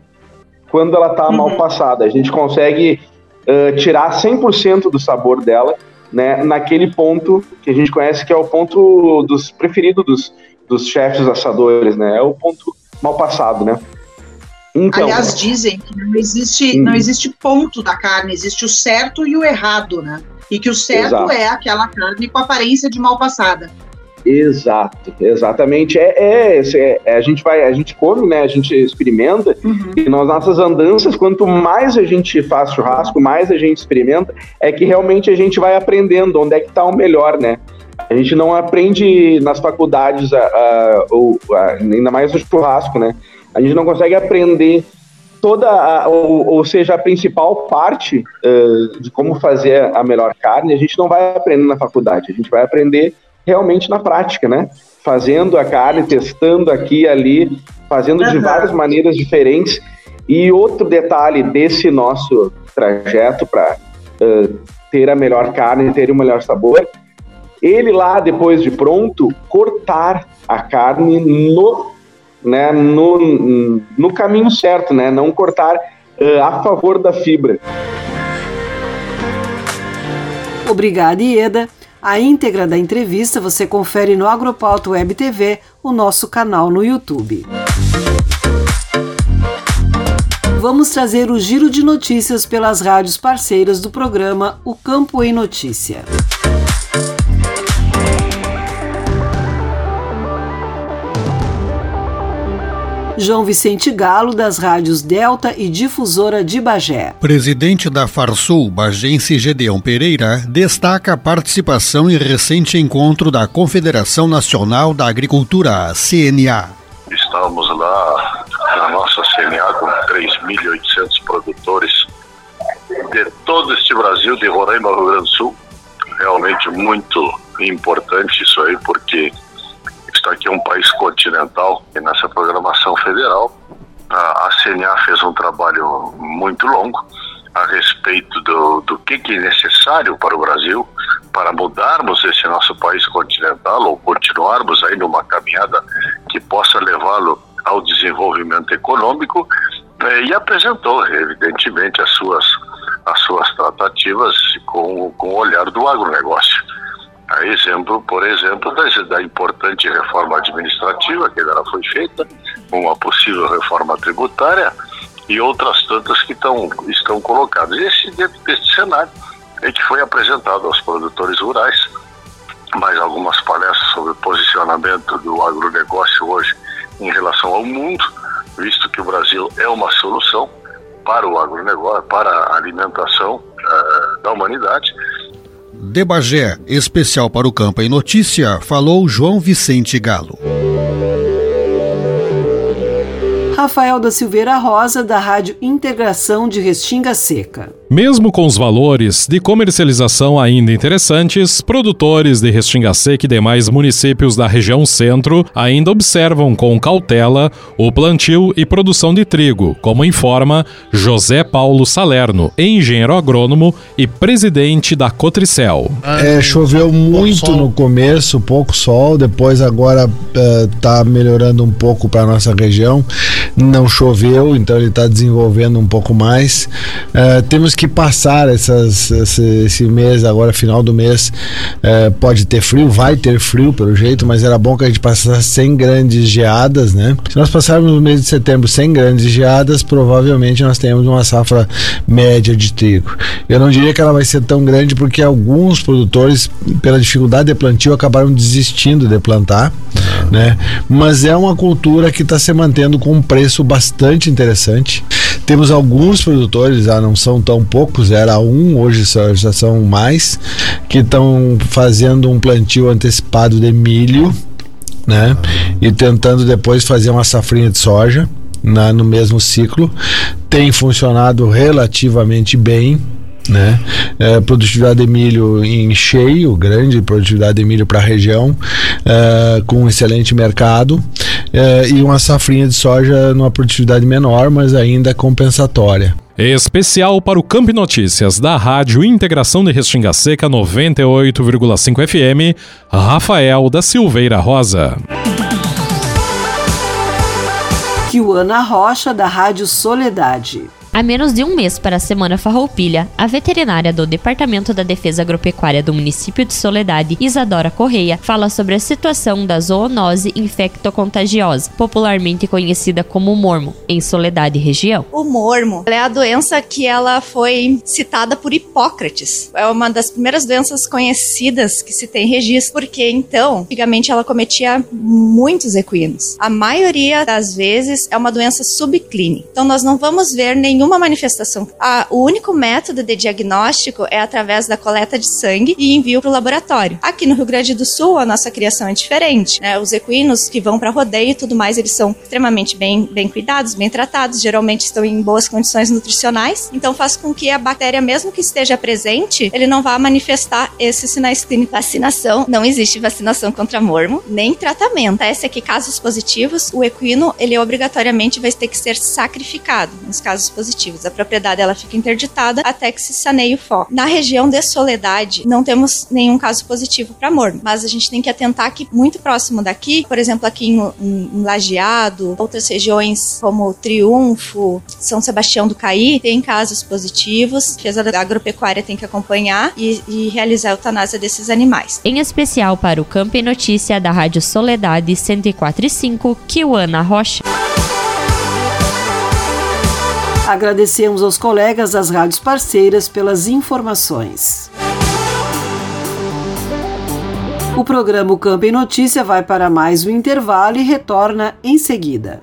quando ela está uhum. mal passada. A gente consegue uh, tirar 100% do sabor dela, né, naquele ponto que a gente conhece que é o ponto dos preferido dos, dos chefes assadores, né, é o ponto mal passado, né. Então, Aliás, dizem que não existe, hum. não existe ponto da carne, existe o certo e o errado, né? E que o certo Exato. é aquela carne com aparência de mal passada. Exato, exatamente. É, é, é, a gente vai, a gente come, né? A gente experimenta uhum. e nas nossas andanças, quanto mais a gente faz churrasco, mais a gente experimenta, é que realmente a gente vai aprendendo onde é que está o melhor, né? A gente não aprende nas faculdades, a, a, a, ainda mais no churrasco, né? A gente não consegue aprender toda, a, ou, ou, seja, a principal parte uh, de como fazer a melhor carne, a gente não vai aprender na faculdade, a gente vai aprender realmente na prática, né? Fazendo a carne, testando aqui e ali, fazendo de várias maneiras diferentes. E outro detalhe desse nosso trajeto para uh, ter a melhor carne, ter o melhor sabor, ele lá depois de pronto cortar a carne no, né, no, no caminho certo, né? Não cortar uh, a favor da fibra. Obrigada, Ieda. A íntegra da entrevista você confere no Agropauto Web TV, o nosso canal no YouTube. Vamos trazer o giro de notícias pelas rádios parceiras do programa O Campo em Notícia. João Vicente Galo, das rádios Delta e Difusora de Bagé. Presidente da Farsul, bagense Gedeão Pereira, destaca a participação em recente encontro da Confederação Nacional da Agricultura, CNA. Estamos lá na nossa CNA com 3.800 produtores de todo este Brasil, de Roraima Rio Grande do Sul. Realmente muito importante isso aí, porque está aqui um país continental e nessa programação federal a CNA fez um trabalho muito longo a respeito do, do que, que é necessário para o Brasil para mudarmos esse nosso país continental ou continuarmos aí numa caminhada que possa levá-lo ao desenvolvimento econômico eh, e apresentou, evidentemente, as suas, as suas tratativas com, com o olhar do agronegócio. A exemplo, por exemplo, da, importante reforma administrativa que agora foi feita, uma possível reforma tributária e outras tantas que tão, estão colocadas. Esse dentro desse cenário é que foi apresentado aos produtores rurais, mais algumas palestras sobre o posicionamento do agronegócio hoje em relação ao mundo, visto que o Brasil é uma solução para o agronegócio, para a alimentação uh, da humanidade de Bagé, especial para o Campo em Notícia, falou João Vicente Galo. Rafael da Silveira Rosa, da Rádio Integração de Restinga Seca. Mesmo com os valores de comercialização ainda interessantes, produtores de Restinga Seca e demais municípios da região centro ainda observam com cautela o plantio e produção de trigo, como informa José Paulo Salerno, engenheiro agrônomo e presidente da Cotricel. É, choveu muito no começo, pouco sol, depois agora está uh, melhorando um pouco para nossa região não choveu, então ele está desenvolvendo um pouco mais. Uh, temos que passar essas, esse, esse, mês, agora final do mês, uh, pode ter frio, vai ter frio pelo jeito, mas era bom que a gente passasse sem grandes geadas, né? Se nós passarmos no mês de setembro sem grandes geadas, provavelmente nós temos uma safra média de trigo. Eu não diria que ela vai ser tão grande porque alguns produtores, pela dificuldade de plantio, acabaram desistindo de plantar, né? Mas é uma cultura que está se mantendo com um preço bastante interessante. Temos alguns produtores, já não são tão poucos, era um, hoje já são mais, que estão fazendo um plantio antecipado de milho, né? E tentando depois fazer uma safrinha de soja na, no mesmo ciclo. Tem funcionado relativamente bem né? É, produtividade de milho em cheio, grande produtividade de milho para a região, é, com um excelente mercado é, e uma safrinha de soja numa produtividade menor, mas ainda compensatória. Especial para o Camp Notícias da Rádio Integração de Restinga Seca 98,5 FM, Rafael da Silveira Rosa. Kiwana Rocha da Rádio Soledade. A menos de um mês para a Semana Farroupilha, a veterinária do Departamento da Defesa Agropecuária do município de Soledade, Isadora Correia, fala sobre a situação da zoonose infectocontagiosa, popularmente conhecida como mormo, em Soledade região. O mormo é a doença que ela foi citada por Hipócrates. É uma das primeiras doenças conhecidas que se tem registro, porque então, antigamente ela cometia muitos equinos. A maioria das vezes é uma doença subclínica. Então nós não vamos ver nenhum nenhuma manifestação. Ah, o único método de diagnóstico é através da coleta de sangue e envio para o laboratório. Aqui no Rio Grande do Sul, a nossa criação é diferente. Né? Os equinos que vão para rodeio e tudo mais, eles são extremamente bem, bem cuidados, bem tratados, geralmente estão em boas condições nutricionais. Então faz com que a bactéria, mesmo que esteja presente, ele não vá manifestar esses sinais clínicos. Vacinação, não existe vacinação contra mormo, nem tratamento. Esse aqui, casos positivos, o equino, ele obrigatoriamente vai ter que ser sacrificado nos casos positivos A propriedade ela fica interditada até que se saneie o foco. Na região de Soledade, não temos nenhum caso positivo para morno, mas a gente tem que atentar que muito próximo daqui, por exemplo, aqui em, em, em Lajeado, outras regiões como Triunfo, São Sebastião do Caí, tem casos positivos. A defesa da agropecuária tem que acompanhar e, e realizar a eutanásia desses animais. Em especial para o Campo e Notícia da Rádio Soledade 104.5, Kiwana Rocha. Agradecemos aos colegas das rádios parceiras pelas informações. O programa Campo em Notícia vai para mais um intervalo e retorna em seguida.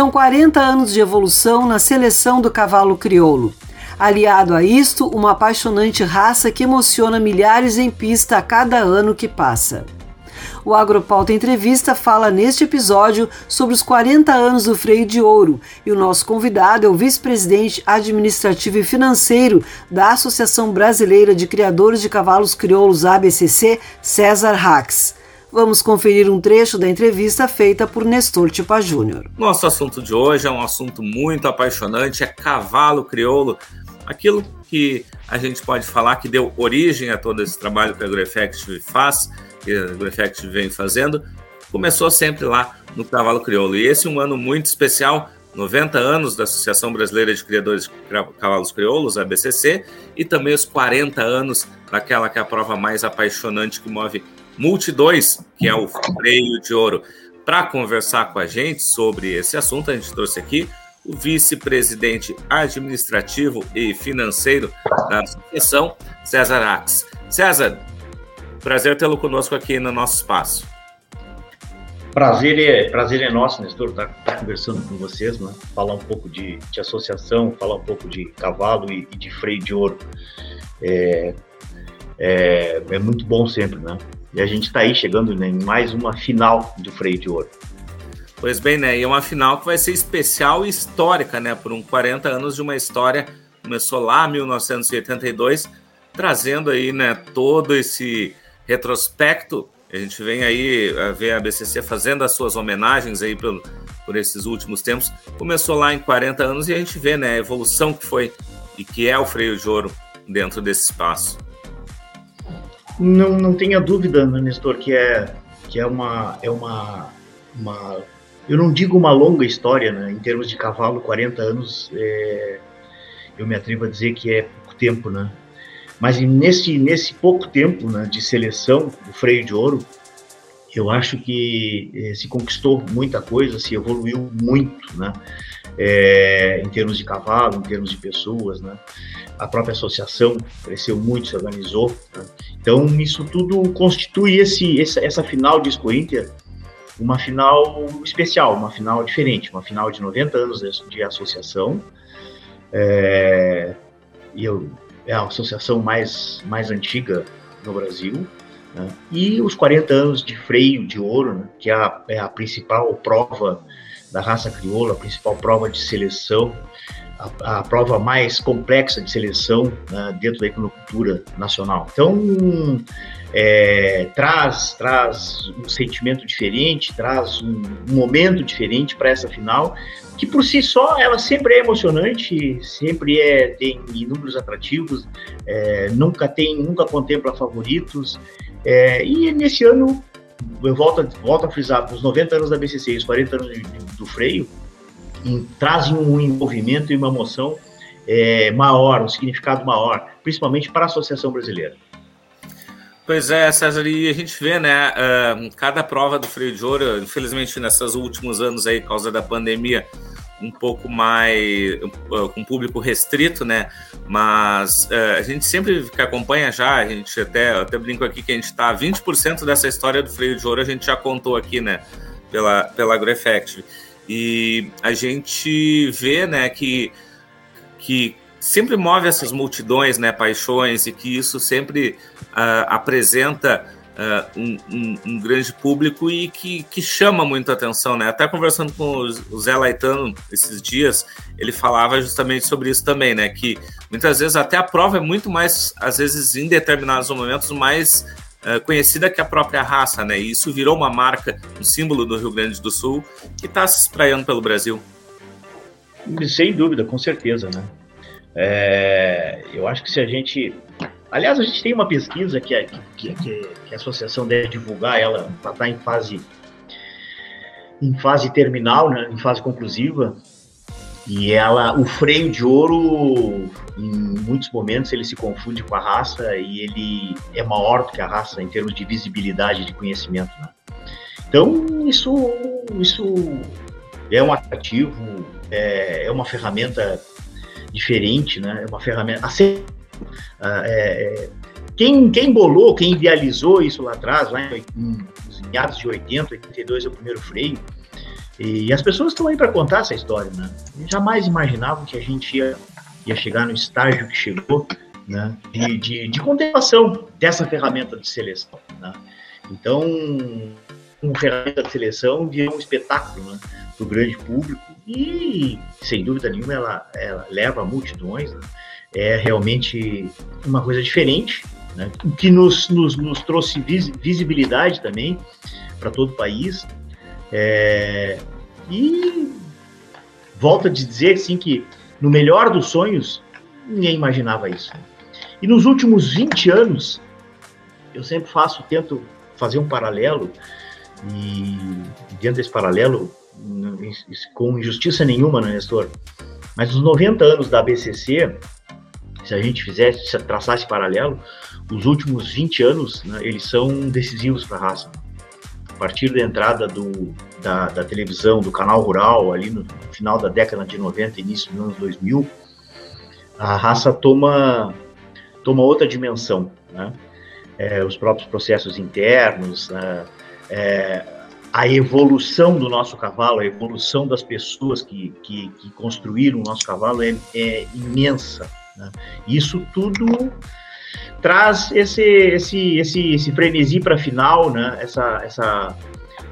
São 40 anos de evolução na seleção do cavalo crioulo. Aliado a isto, uma apaixonante raça que emociona milhares em pista a cada ano que passa. O Agropauta Entrevista fala neste episódio sobre os 40 anos do freio de ouro e o nosso convidado é o vice-presidente administrativo e financeiro da Associação Brasileira de Criadores de Cavalos Crioulos ABCC, César Rax. Vamos conferir um trecho da entrevista feita por Nestor Tipa Júnior. Nosso assunto de hoje é um assunto muito apaixonante, é cavalo crioulo, aquilo que a gente pode falar que deu origem a todo esse trabalho que a AgroEffective faz, que a AgroEffective vem fazendo, começou sempre lá no cavalo crioulo. E esse é um ano muito especial, 90 anos da Associação Brasileira de Criadores de Cavalos Crioulos, a BCC, e também os 40 anos daquela que é a prova mais apaixonante que move multidões, que é o freio de ouro. Para conversar com a gente sobre esse assunto, a gente trouxe aqui o vice-presidente administrativo e financeiro da associação, César Ax. César, prazer tê-lo conosco aqui no nosso espaço. Prazer é, prazer é nosso, Nestor, estar tá, tá conversando com vocês, né? falar um pouco de, de associação, falar um pouco de cavalo e, e de freio de ouro. É, é, é muito bom sempre, né? E a gente está aí chegando né, em mais uma final do freio de ouro. Pois bem, né? E é uma final que vai ser especial e histórica, né? Por um 40 anos de uma história. Começou lá em 1982, trazendo aí, né, todo esse retrospecto. A gente vem aí a ver a BCC fazendo as suas homenagens aí pelo, por esses últimos tempos. Começou lá em 40 anos e a gente vê, né, a evolução que foi e que é o freio de ouro dentro desse espaço. Não, não tenha dúvida, Nestor, que é que é uma é uma, uma eu não digo uma longa história, né? Em termos de cavalo, 40 anos, é, eu me atrevo a dizer que é pouco tempo, né? Mas nesse nesse pouco tempo, né, de seleção do freio de ouro, eu acho que é, se conquistou muita coisa, se evoluiu muito, né? É, em termos de cavalo, em termos de pessoas, né? A própria associação cresceu muito, se organizou. Né? Então, isso tudo constitui esse, essa, essa final de Inter uma final especial, uma final diferente, uma final de 90 anos de associação. É, e eu, é a associação mais, mais antiga no Brasil. Né? E os 40 anos de freio de ouro, né? que é a, é a principal prova da raça crioula, a principal prova de seleção a, a, prova mais complexa de seleção né, dentro da econocultura nacional. Então, é, traz, traz um sentimento diferente, traz um, um momento diferente para essa final, que por si só ela sempre é emocionante, sempre é, tem inúmeros atrativos, é, nunca tem, nunca contempla favoritos, é, e nesse ano eu volto, volto a frisar, os 90 anos da BCC e os 40 anos de, de, do freio, em, trazem um envolvimento e uma emoção é, maior, um significado maior, principalmente para a Associação Brasileira. Pois é, César, e a gente vê, né, uh, cada prova do freio de ouro, infelizmente nesses últimos anos aí, por causa da pandemia, um pouco mais uh, com público restrito, né? Mas uh, a gente sempre que acompanha já, a gente até, até brinco aqui que a gente está 20% dessa história do freio de ouro, a gente já contou aqui, né? Pela, pela AgroEffect. E a gente vê, né, que, que sempre move essas multidões, né, paixões, e que isso sempre uh, apresenta uh, um, um, um, grande público e que, que chama muito atenção, né? Até conversando com o Zé Laitano esses dias, ele falava justamente sobre isso também, né? Que muitas vezes até a prova é muito mais, às vezes, em determinados momentos, mais Uh, conhecida que a própria raça, né? E isso virou uma marca, um símbolo do Rio Grande do Sul que está se espraiando pelo Brasil. Sem dúvida, com certeza, né? É, eu acho que se a gente. Aliás, a gente tem uma pesquisa que a, que, que, que a associação deve divulgar, ela está em fase em fase terminal, né, em fase conclusiva, e ela, o freio de ouro, em muitos momentos ele se confunde com a raça e ele é maior do que a raça em termos de visibilidade de conhecimento. Né? Então isso, isso é um atrativo, é, é uma ferramenta diferente, né? É uma ferramenta. Assim, é, quem, quem bolou, quem idealizou isso lá atrás, lá em, nos meados de 80, 82 é o primeiro freio, e as pessoas estão aí para contar essa história, né? Jamais imaginavam que a gente ia, ia chegar no estágio que chegou, né? De, de, de contemplação dessa ferramenta de seleção, né? Então, uma ferramenta de seleção vira um espetáculo, né? Para o grande público e, sem dúvida nenhuma, ela, ela leva multidões. Né? É realmente uma coisa diferente, né? o que nos, nos, nos trouxe vis, visibilidade também para todo o país. É, e volto a dizer assim, que, no melhor dos sonhos, ninguém imaginava isso. E nos últimos 20 anos, eu sempre faço, tento fazer um paralelo, e dentro desse paralelo, com injustiça nenhuma, né, Nestor? Mas os 90 anos da BCC, se a gente fizesse, se traçasse paralelo, os últimos 20 anos, né, eles são decisivos para a raça. A partir da entrada do, da, da, televisão, do canal rural, ali no final da década de 90, início dos anos 2000, a raça toma, toma outra dimensão. Né? É, os próprios processos internos, né? é, a evolução do nosso cavalo, a evolução das pessoas que, que, que construíram o nosso cavalo é, é imensa. Né? Isso tudo traz esse, esse, esse, esse frenesi para a final, né? essa, essa,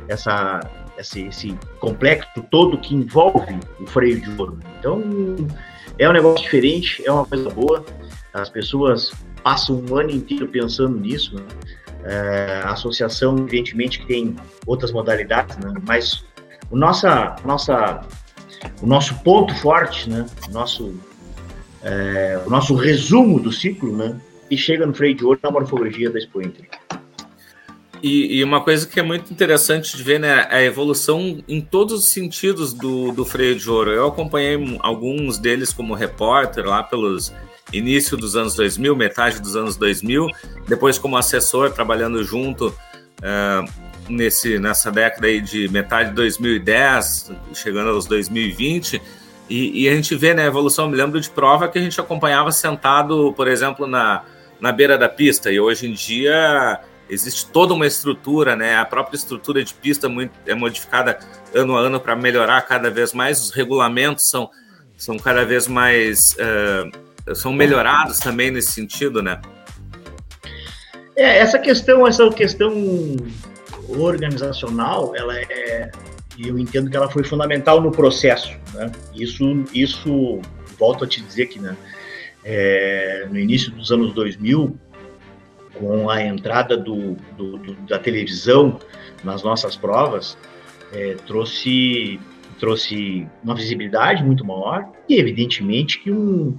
essa, esse, esse complexo todo que envolve o freio de ouro. Então, é um negócio diferente, é uma coisa boa. As pessoas passam um ano inteiro pensando nisso. Né? É, a associação, evidentemente, que tem outras modalidades, né? mas o, nossa, nossa, o nosso ponto forte, né? o, nosso, é, o nosso resumo do ciclo, né? e chega no freio de ouro na morfologia da Expo Inter. E, e, uma coisa que é muito interessante de ver, né, é a evolução em todos os sentidos do, do freio de ouro. Eu acompanhei alguns deles como repórter lá pelos início dos anos 2000, metade dos anos 2000, depois como assessor trabalhando junto uh, nesse, nessa década aí de metade de 2010, chegando aos 2020, e, e, a gente vê né, a evolução. Eu me lembro de prova que a gente acompanhava sentado, por exemplo, na, na beira da pista, e hoje em dia existe toda uma estrutura, né? A própria estrutura de pista muito, é modificada ano a ano para melhorar cada vez mais, os regulamentos são, são cada vez mais. Uh, são melhorados também nesse sentido, né? É, essa questão, essa questão organizacional, ela é, eu entendo que ela foi fundamental no processo, né? Isso, isso volto a te dizer que né, é, no início dos anos 2000, com a entrada do, do, do, da televisão nas nossas provas, é, trouxe, trouxe uma visibilidade muito maior e, evidentemente, que um,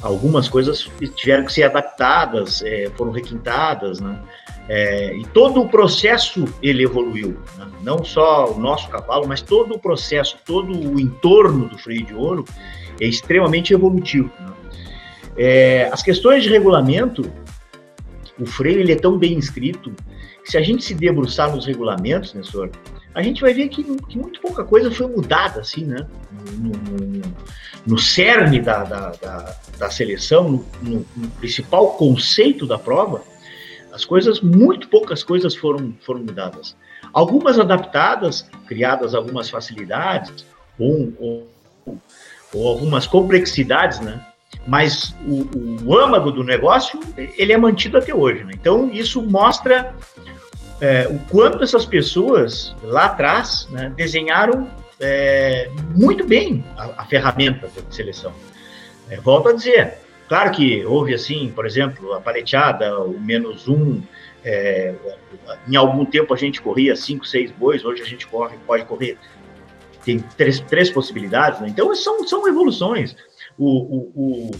algumas coisas tiveram que ser adaptadas, é, foram requintadas, né? É, e todo o processo ele evoluiu, né? não só o nosso cavalo, mas todo o processo, todo o entorno do freio de ouro é extremamente evolutivo. Né? É, as questões de regulamento, o freio ele é tão bem inscrito que se a gente se debruçar nos regulamentos, Nessor, a gente vai ver que, que muito pouca coisa foi mudada, assim, né? No, no, no cerne da, da, da, da seleção, no, no, principal conceito da prova, as coisas, muito poucas coisas foram, foram mudadas. Algumas adaptadas, criadas algumas facilidades, ou, ou, ou algumas complexidades, né? Mas o, o âmago do negócio, ele é mantido até hoje, né? Então, isso mostra é, o quanto essas pessoas lá atrás né, desenharam é, muito bem a, a, ferramenta de seleção. É, volto a dizer, claro que houve assim, por exemplo, a paleteada, o menos um, é, em algum tempo a gente corria cinco, seis bois, hoje a gente corre, pode correr, tem três, três possibilidades, né? então são, são evoluções. O, o, o,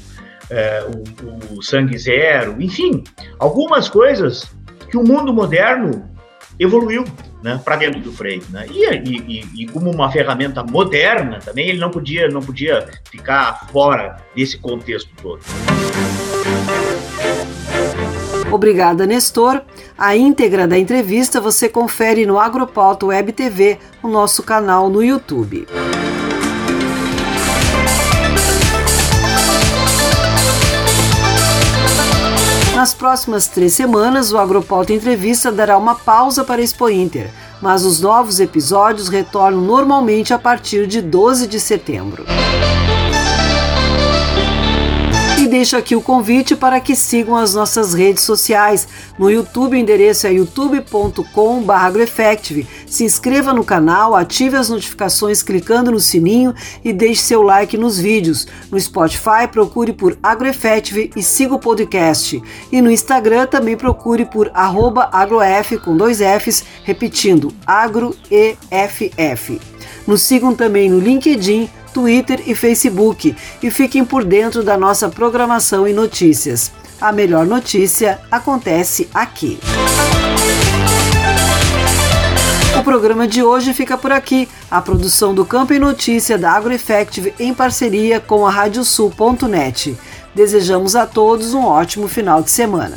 é, o, o sangue zero, enfim, algumas coisas que o mundo moderno evoluiu né, para dentro do freio. Né? E, e, e, como uma ferramenta moderna também, ele não podia, não podia ficar fora desse contexto todo. Obrigada, Nestor. A íntegra da entrevista você confere no Agropauta Web TV, o nosso canal no YouTube. Próximas três semanas, o Agropauta Entrevista dará uma pausa para a Expo Inter, mas os novos episódios retornam normalmente a partir de 12 de setembro deixo aqui o convite para que sigam as nossas redes sociais. No YouTube, o endereço é youtube.com/agroeffective. Se inscreva no canal, ative as notificações clicando no sininho e deixe seu like nos vídeos. No Spotify, procure por AgroEffective e siga o podcast. E no Instagram também procure por agroef com dois Fs, repetindo agroeff. Nos sigam também no LinkedIn, Twitter e Facebook e fiquem por dentro da nossa programação e notícias. A melhor notícia acontece aqui. O programa de hoje fica por aqui. A produção do Campo e Notícia da AgroEffective em parceria com a Radiosul.net. Desejamos a todos um ótimo final de semana.